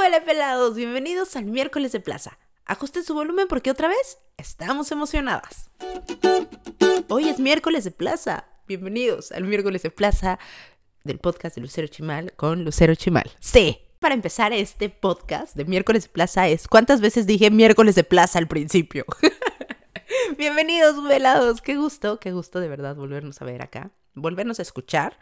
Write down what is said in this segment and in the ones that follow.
¡Qué pelados! Bienvenidos al miércoles de plaza. Ajusten su volumen porque otra vez estamos emocionadas. Hoy es miércoles de plaza. Bienvenidos al miércoles de plaza del podcast de Lucero Chimal con Lucero Chimal. Sí. Para empezar este podcast de miércoles de plaza es cuántas veces dije miércoles de plaza al principio. Bienvenidos, velados. Qué gusto, qué gusto de verdad volvernos a ver acá, volvernos a escuchar.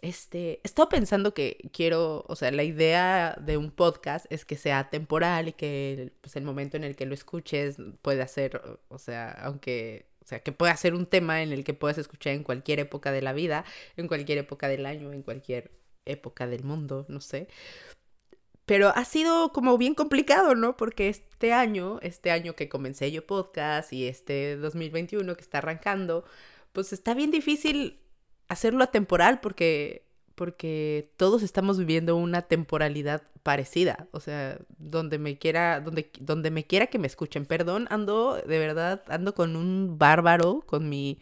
Este, estaba pensando que quiero, o sea, la idea de un podcast es que sea temporal y que pues, el momento en el que lo escuches pueda ser, o sea, aunque, o sea, que pueda ser un tema en el que puedas escuchar en cualquier época de la vida, en cualquier época del año, en cualquier época del mundo, no sé. Pero ha sido como bien complicado, ¿no? Porque este año, este año que comencé yo podcast y este 2021 que está arrancando, pues está bien difícil hacerlo atemporal porque porque todos estamos viviendo una temporalidad parecida, o sea, donde me quiera, donde, donde me quiera que me escuchen. Perdón, ando, de verdad, ando con un bárbaro, con mi,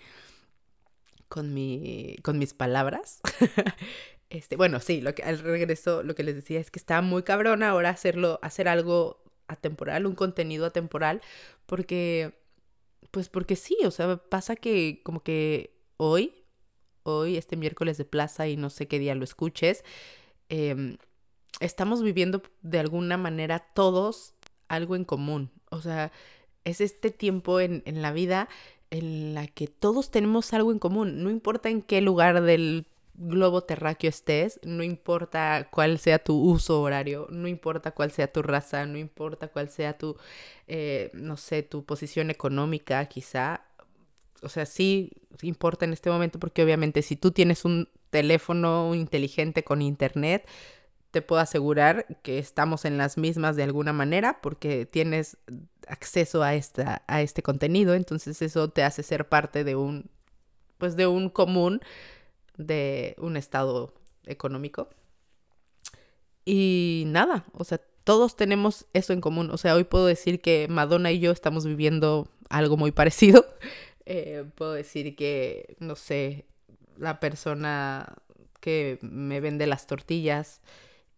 con mi, con mis palabras. este, bueno, sí, lo que al regreso, lo que les decía es que está muy cabrón ahora hacerlo, hacer algo atemporal, un contenido atemporal, porque, pues porque sí, o sea, pasa que como que hoy hoy, este miércoles de plaza y no sé qué día lo escuches, em, estamos viviendo de alguna manera todos algo en común. O sea, es este tiempo en, en la vida en la que todos tenemos algo en común. No importa en qué lugar del globo terráqueo estés, no importa cuál sea tu uso horario, no importa cuál sea tu raza, no importa cuál sea tu, eh, no sé, tu posición económica quizá, o sea, sí importa en este momento porque obviamente si tú tienes un teléfono inteligente con internet, te puedo asegurar que estamos en las mismas de alguna manera porque tienes acceso a, esta, a este contenido, entonces eso te hace ser parte de un, pues de un común, de un estado económico. Y nada, o sea, todos tenemos eso en común. O sea, hoy puedo decir que Madonna y yo estamos viviendo algo muy parecido. Eh, puedo decir que, no sé, la persona que me vende las tortillas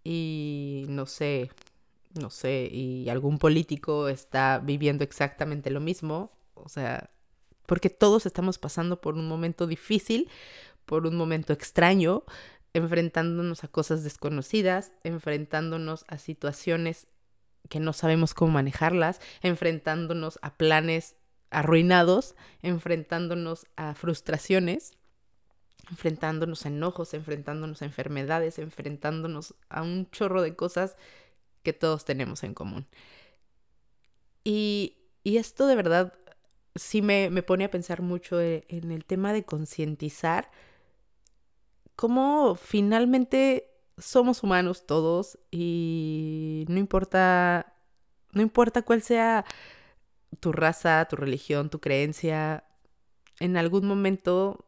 y no sé, no sé, y algún político está viviendo exactamente lo mismo, o sea, porque todos estamos pasando por un momento difícil, por un momento extraño, enfrentándonos a cosas desconocidas, enfrentándonos a situaciones que no sabemos cómo manejarlas, enfrentándonos a planes arruinados, enfrentándonos a frustraciones, enfrentándonos a enojos, enfrentándonos a enfermedades, enfrentándonos a un chorro de cosas que todos tenemos en común. Y, esto de verdad sí me, me, pone a pensar mucho e, en el tema de concientizar cómo finalmente somos humanos todos y no importa, no importa cuál sea tu raza, tu religión, tu creencia, en algún momento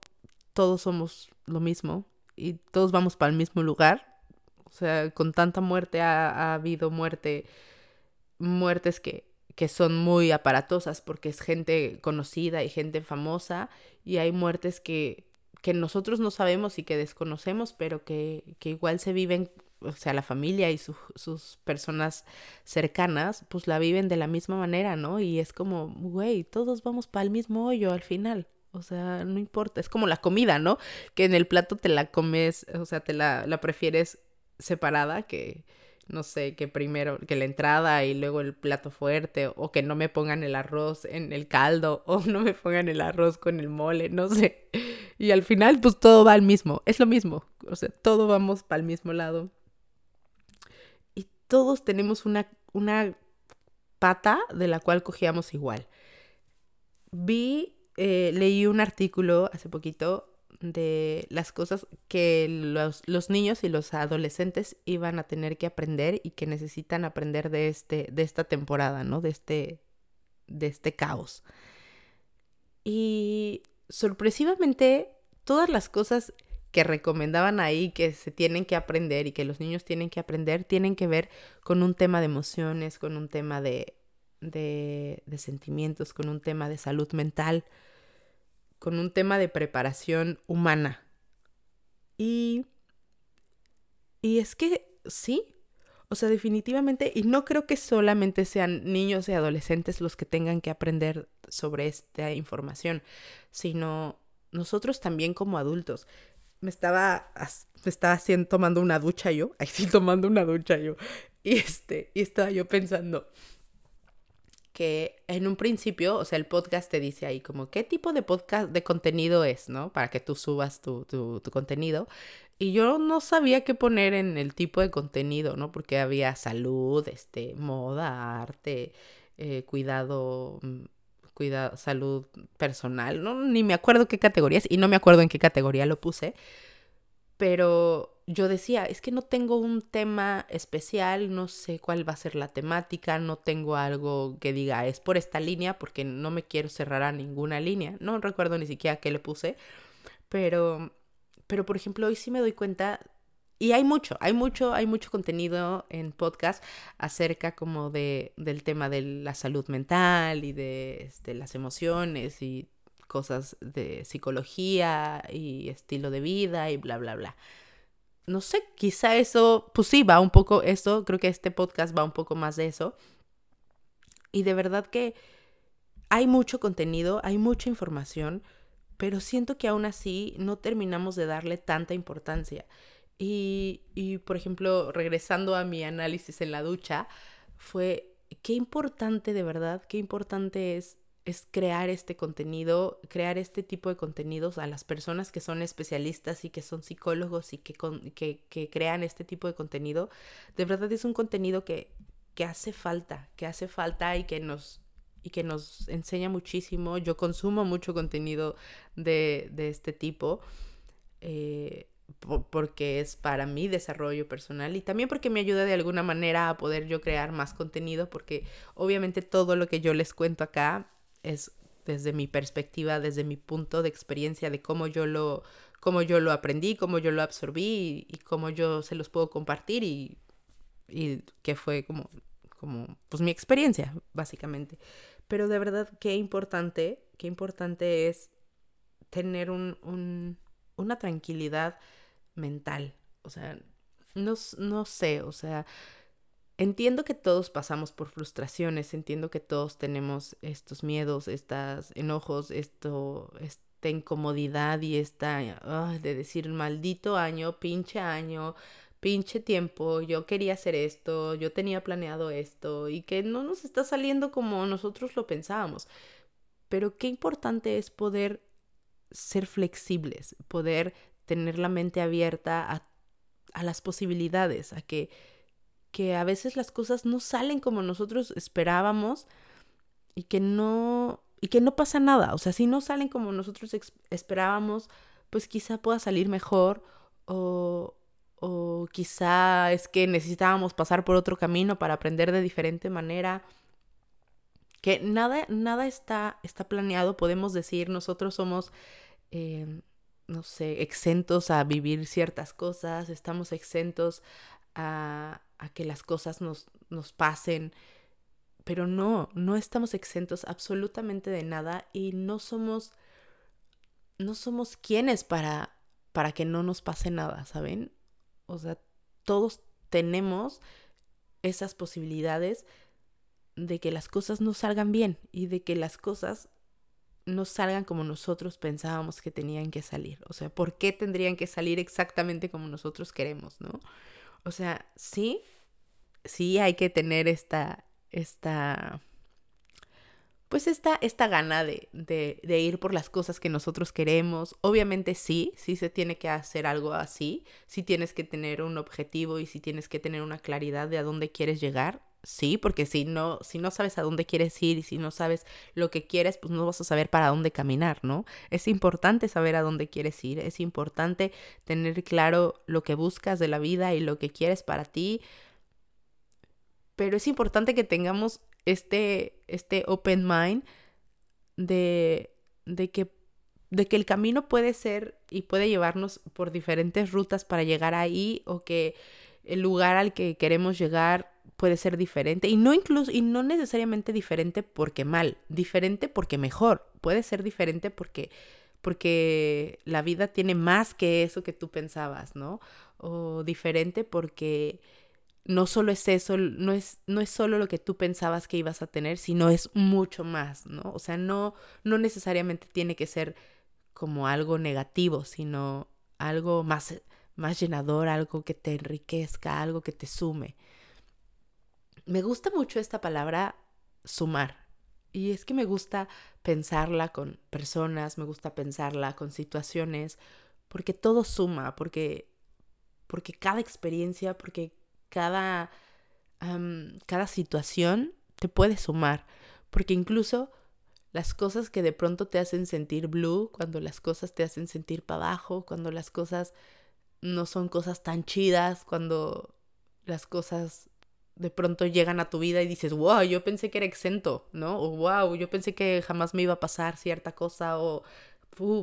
todos somos lo mismo y todos vamos para el mismo lugar. O sea, con tanta muerte ha, habido muerte, muertes que, que son muy aparatosas porque es gente conocida y gente famosa y hay muertes que, que nosotros no sabemos y que desconocemos, pero que, que igual se viven o sea, la familia y sus personas cercanas, pues la viven de la misma manera, ¿no? Y es como, güey, todos vamos para el mismo hoyo al final. O sea, no importa, es como la comida, ¿no? Que en el plato te la comes, o sea, te la, la prefieres separada que, no sé, que primero, que la entrada y luego el plato fuerte, o que no me pongan el arroz en el caldo, o no me pongan el arroz con el mole, no sé. Y al final, pues todo va al mismo, es lo mismo, o sea, todo vamos para el mismo lado todos tenemos una, una pata de la cual cogíamos igual. Vi, eh, leí un artículo hace poquito de las cosas que los, los, niños y los adolescentes iban a tener que aprender y que necesitan aprender de, este, de esta temporada, ¿no? De este, de este caos. Y sorpresivamente, todas las cosas que recomendaban ahí que se tienen que aprender y que los niños tienen que aprender tienen que ver con un tema de emociones, con un tema de, de, de sentimientos, con un tema de salud mental, con un tema de preparación humana. Y, y es que sí, O sea, definitivamente, y no creo que solamente sean niños y adolescentes los que tengan que aprender sobre esta información, sino nosotros también como adultos. Me estaba, me estaba haciendo, tomando una ducha yo, ahí sí tomando una ducha yo, y, este, y estaba yo pensando, que en un principio, o sea, el podcast te dice ahí como qué tipo de podcast, de contenido es, ¿no? Para que tú subas tu, tu, tu contenido. Y yo no sabía qué poner en el tipo de contenido, ¿no? Porque había salud, este, moda, arte, eh, cuidado, mm, cuidado, salud personal, ¿no? Ni me acuerdo qué categorías y no me acuerdo en qué categoría lo puse. Pero yo decía, es que no tengo un tema especial, no sé cuál va a ser la temática, no tengo algo que diga es por esta línea porque no me quiero cerrar a ninguna línea. No recuerdo ni siquiera qué le puse, pero pero por ejemplo, hoy sí me doy cuenta y hay mucho, hay mucho, hay mucho contenido en podcast acerca como de del tema de la salud mental y de este, las emociones y cosas de psicología y estilo de vida y bla bla bla no sé, quizá eso, pues sí, va un poco eso, creo que este podcast va un poco más de eso. Y de verdad que hay mucho contenido, hay mucha información, pero siento que aún así no terminamos de darle tanta importancia. Y, y por ejemplo, regresando a mi análisis en la ducha, fue qué importante de verdad, qué importante es es crear este contenido, crear este tipo de contenidos a las personas que son especialistas y que son psicólogos y que, que, crean este tipo de contenido. De verdad es un contenido que, que hace falta, que hace falta y que nos y que nos enseña muchísimo. Yo consumo mucho contenido de, de este tipo. Eh, porque es para mi desarrollo personal y también porque me ayuda de alguna manera a poder yo crear más contenido porque obviamente todo lo que yo les cuento acá es desde mi perspectiva, desde mi punto de experiencia de cómo yo lo, cómo yo lo aprendí, cómo yo lo absorbí y, cómo yo se los puedo compartir y, y que fue como, como, pues mi experiencia, básicamente. Pero de verdad, qué importante, qué importante es tener un, un, una tranquilidad mental. O sea, no, no sé, o sea, Entiendo que todos pasamos por frustraciones, entiendo que todos tenemos estos miedos, estos enojos, esto, esta incomodidad y esta de decir maldito año, pinche año, pinche tiempo, yo quería hacer esto, yo tenía planeado esto y que no nos está saliendo como nosotros lo pensábamos. Pero qué importante es poder ser flexibles, poder tener la mente abierta a, a las posibilidades, a que que a veces las cosas no salen como nosotros esperábamos y que no y que no pasa nada, o sea, si no salen como nosotros esperábamos, pues quizá pueda salir mejor o o quizá es que necesitábamos pasar por otro camino para aprender de diferente manera. Que nada, nada está, está planeado, podemos decir, nosotros somos, eh, no sé, exentos a vivir ciertas cosas, estamos exentos a, a que las cosas nos, nos pasen, pero no, no estamos exentos absolutamente de nada y no somos, no somos quienes para, para que no nos pase nada, ¿saben? O sea, todos tenemos esas posibilidades de que las cosas no salgan bien y de que las cosas no salgan como nosotros pensábamos que tenían que salir. O sea, ¿por qué tendrían que salir exactamente como nosotros queremos, no? O sea, sí, sí hay que tener esta, esta, pues esta, esta gana de, de, de, ir por las cosas que nosotros queremos. Obviamente sí, sí se tiene que hacer algo así, sí tienes que tener un objetivo y sí tienes que tener una claridad de a dónde quieres llegar. Sí, porque si no, si no sabes a dónde quieres ir y si no sabes lo que quieres, pues no vas a saber para dónde caminar, ¿no? Es importante saber a dónde quieres ir, es importante tener claro lo que buscas de la vida y lo que quieres para ti, pero es importante que tengamos este, este open mind de, de, que, de que el camino puede ser y puede llevarnos por diferentes rutas para llegar ahí o que el lugar al que queremos llegar puede ser diferente y no incluso y no necesariamente diferente porque mal, diferente porque mejor, puede ser diferente porque porque la vida tiene más que eso que tú pensabas, ¿no? O diferente porque no solo es eso, no es, no es solo lo que tú pensabas que ibas a tener, sino es mucho más, ¿no? O sea, no, no necesariamente tiene que ser como algo negativo, sino algo más, más llenador, algo que te enriquezca, algo que te sume. Me gusta mucho esta palabra sumar. Y es que me gusta pensarla con personas, me gusta pensarla con situaciones, porque todo suma, porque, porque cada experiencia, porque cada, cada situación te puede sumar, porque incluso las cosas que de pronto te hacen sentir blue, cuando las cosas te hacen sentir para abajo, cuando las cosas no son cosas tan chidas, cuando las cosas de pronto llegan a tu vida y dices, wow, yo pensé que era exento, ¿no? O wow, yo pensé que jamás me iba a pasar cierta cosa, o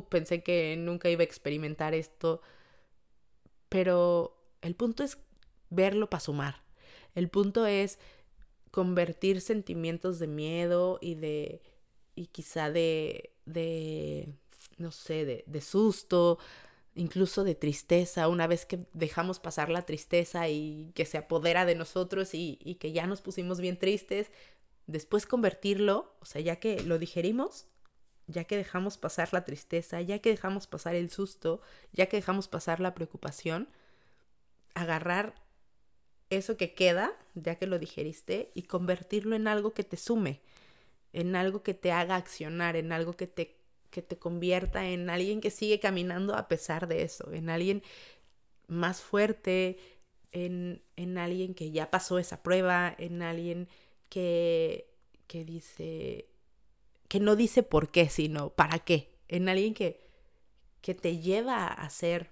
pensé que nunca iba a experimentar esto. Pero el punto es verlo para sumar. El punto es convertir sentimientos de miedo y de, y quizá de, de no sé, de, de susto, incluso de tristeza, una vez que dejamos pasar la tristeza y que se apodera de nosotros y, que ya nos pusimos bien tristes, después convertirlo, o sea, ya que lo digerimos, ya que dejamos pasar la tristeza, ya que dejamos pasar el susto, ya que dejamos pasar la preocupación, agarrar eso que queda, ya que lo digeriste, y convertirlo en algo que te sume, en algo que te haga accionar, en algo que te, que te convierta en alguien que sigue caminando a pesar de eso, en alguien más fuerte, en, en alguien que ya pasó esa prueba, en alguien que, que dice, que no dice por qué, sino para qué, en alguien que, que te lleva a ser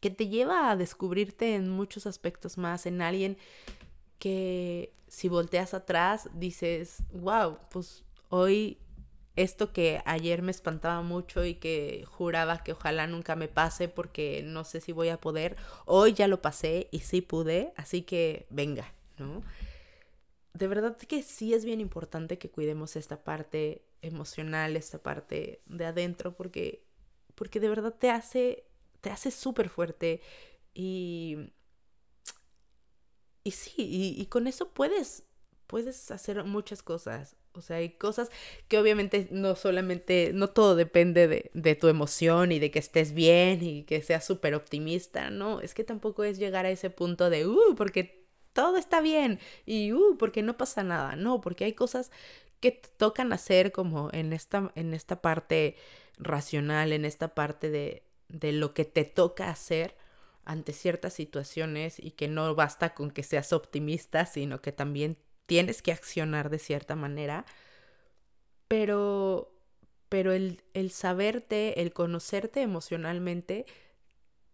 que te lleva a descubrirte en muchos aspectos más, en alguien que si volteas atrás dices, wow, pues hoy esto que ayer me espantaba mucho y que juraba que ojalá nunca me pase porque no sé si voy a poder, hoy ya lo pasé y sí pude, así que venga, ¿no? De verdad que sí es bien importante que cuidemos esta parte emocional, esta parte de adentro, porque, porque de verdad te hace te hace súper fuerte y, y sí, y, con eso puedes, puedes hacer muchas cosas. O sea, hay cosas que obviamente no solamente, no todo depende de, de tu emoción y de que estés bien y que seas súper optimista, no, es que tampoco es llegar a ese punto de, uh, porque todo está bien y, uh, porque no pasa nada, no, porque hay cosas que te tocan hacer como en esta, en esta parte racional, en esta parte de, de lo que te toca hacer ante ciertas situaciones y que no basta con que seas optimista, sino que también tienes que accionar de cierta manera. Pero, pero el, el saberte, el conocerte emocionalmente,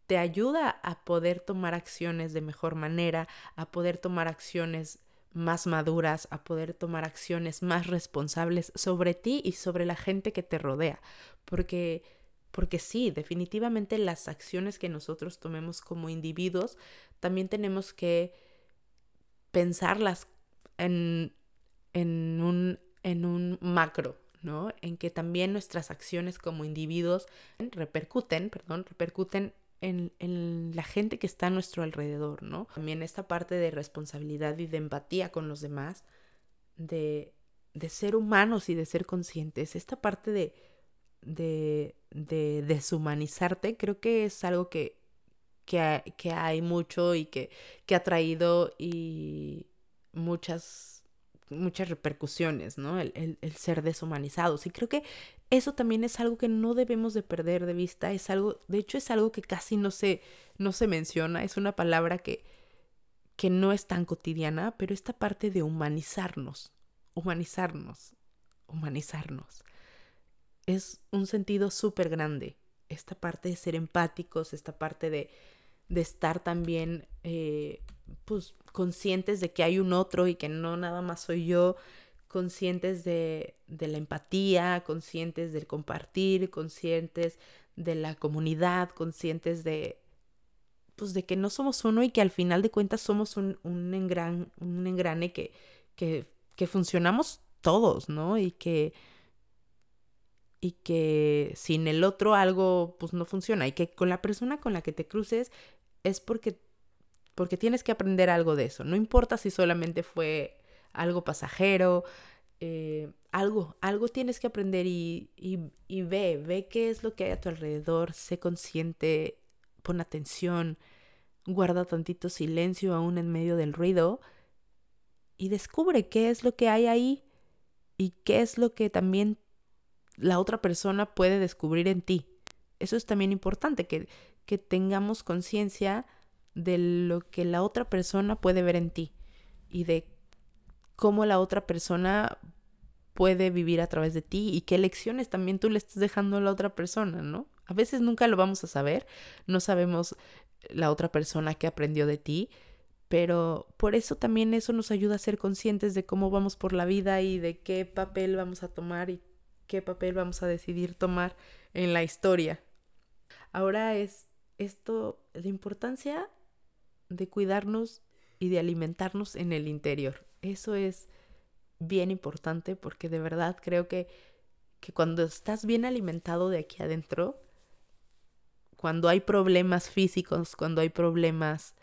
te ayuda a poder tomar acciones de mejor manera, a poder tomar acciones más maduras, a poder tomar acciones más responsables sobre ti y sobre la gente que te rodea. Porque porque sí, definitivamente las acciones que nosotros tomemos como individuos, también tenemos que pensarlas en, en, un, en un macro, ¿no? En que también nuestras acciones como individuos repercuten, perdón, repercuten en, en, la gente que está a nuestro alrededor, ¿no? También esta parte de responsabilidad y de empatía con los demás, de, de ser humanos y de ser conscientes, esta parte de de, de deshumanizarte, creo que es algo que, que, que hay mucho y que, que, ha traído y muchas, muchas repercusiones, ¿no? El, el, el, ser deshumanizados. Y creo que eso también es algo que no debemos de perder de vista. Es algo, de hecho, es algo que casi no se, no se menciona. Es una palabra que, que no es tan cotidiana, pero esta parte de humanizarnos, humanizarnos, humanizarnos es un sentido súper grande. Esta parte de ser empáticos, esta parte de, de estar también eh, pues, conscientes de que hay un otro y que no nada más soy yo, conscientes de, de la empatía, conscientes del compartir, conscientes de la comunidad, conscientes de, pues de que no somos uno y que al final de cuentas somos un, un, engran, un engrane que, que, que funcionamos todos, ¿no? Y que y que sin el otro algo pues no funciona y que con la persona con la que te cruces es porque porque tienes que aprender algo de eso. No importa si solamente fue algo pasajero, eh, algo, algo tienes que aprender y, y, ve, ve qué es lo que hay a tu alrededor, sé consciente, pon atención, guarda tantito silencio aún en medio del ruido y descubre qué es lo que hay ahí y qué es lo que también la otra persona puede descubrir en ti. Eso es también importante, que, que tengamos conciencia de lo que la otra persona puede ver en ti y de cómo la otra persona puede vivir a través de ti y qué lecciones también tú le estás dejando a la otra persona, ¿no? A veces nunca lo vamos a saber, no sabemos la otra persona que aprendió de ti, pero por eso también eso nos ayuda a ser conscientes de cómo vamos por la vida y de qué papel vamos a tomar y qué papel vamos a decidir tomar en la historia. Ahora es esto, la importancia de cuidarnos y de alimentarnos en el interior. Eso es bien importante porque de verdad creo que, que cuando estás bien alimentado de aquí adentro, cuando hay problemas físicos, cuando hay problemas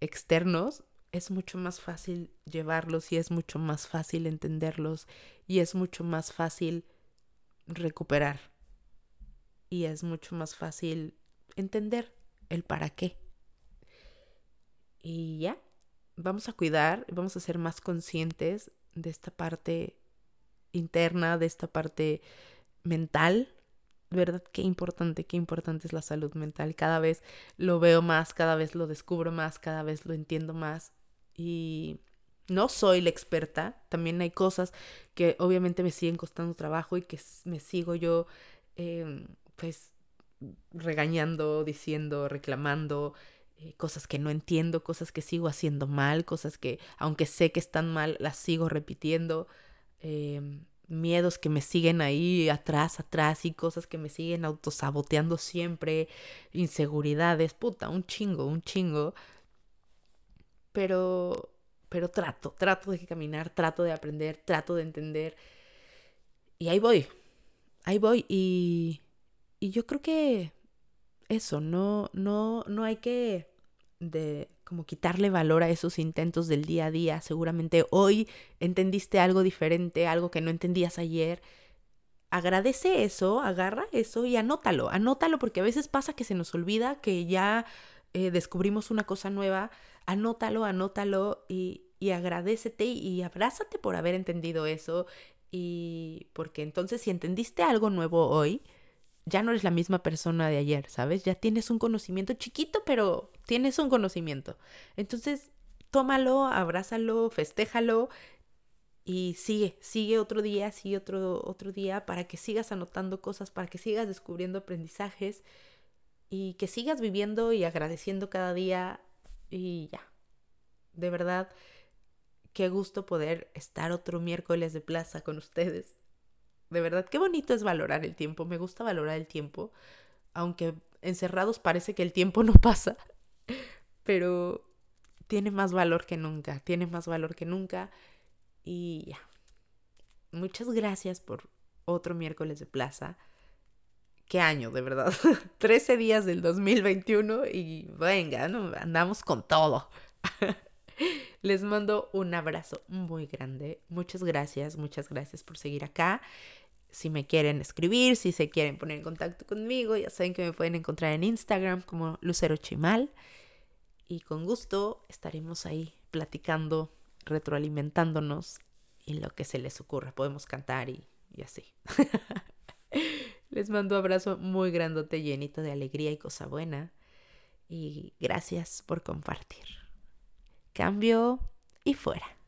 externos, es mucho más fácil llevarlos y es mucho más fácil entenderlos y es mucho más fácil recuperar y es mucho más fácil entender el para qué. Y ya, vamos a cuidar, vamos a ser más conscientes de esta parte interna, de esta parte mental. ¿Verdad? Qué importante, qué importante es la salud mental. Cada vez lo veo más, cada vez lo descubro más, cada vez lo entiendo más. Y no soy la experta. También hay cosas que obviamente me siguen costando trabajo y que me sigo yo, em, pues, regañando, diciendo, reclamando. Eh, cosas que no entiendo, cosas que sigo haciendo mal, cosas que, aunque sé que están mal, las sigo repitiendo. Em, miedos que me siguen ahí atrás, atrás y cosas que me siguen autosaboteando siempre, inseguridades, puta, un chingo, un chingo. Pero, pero trato, trato de caminar, trato de aprender, trato de entender. Y ahí voy, ahí voy. Y, y yo creo que eso, no, no, no hay que de como quitarle valor a esos intentos del día a día. Seguramente hoy entendiste algo diferente, algo que no entendías ayer. Agradece eso, agarra eso y anótalo. Anótalo porque a veces pasa que se nos olvida que ya eh, descubrimos una cosa nueva. Anótalo, anótalo y, y agradecete y abrázate por haber entendido eso. Y porque entonces si entendiste algo nuevo hoy, ya no eres la misma persona de ayer, ¿sabes? Ya tienes un conocimiento chiquito, pero tienes un conocimiento. Entonces, tómalo, abrázalo, festéjalo y sigue, sigue otro día, sigue otro, otro día para que sigas anotando cosas, para que sigas descubriendo aprendizajes y que sigas viviendo y agradeciendo cada día y ya. De verdad, qué gusto poder estar otro miércoles de plaza con ustedes de verdad, qué bonito es valorar el tiempo. Me gusta valorar el tiempo. Aunque encerrados parece que el tiempo no pasa. Pero tiene más valor que nunca. Tiene más valor que nunca. Y ya. Muchas gracias por otro miércoles de plaza. Qué año, de verdad. 13 días del 2021 y venga, andamos con todo. Les mando un abrazo muy grande. Muchas gracias, muchas gracias por seguir acá si me quieren escribir, si se quieren poner en contacto conmigo, ya saben que me pueden encontrar en Instagram como Lucero Chimal. Y con gusto estaremos ahí platicando, retroalimentándonos y lo que se les ocurra. Podemos cantar y, y así. les mando un abrazo muy grandote, llenito de alegría y cosa buena. Y gracias por compartir. Cambio y fuera.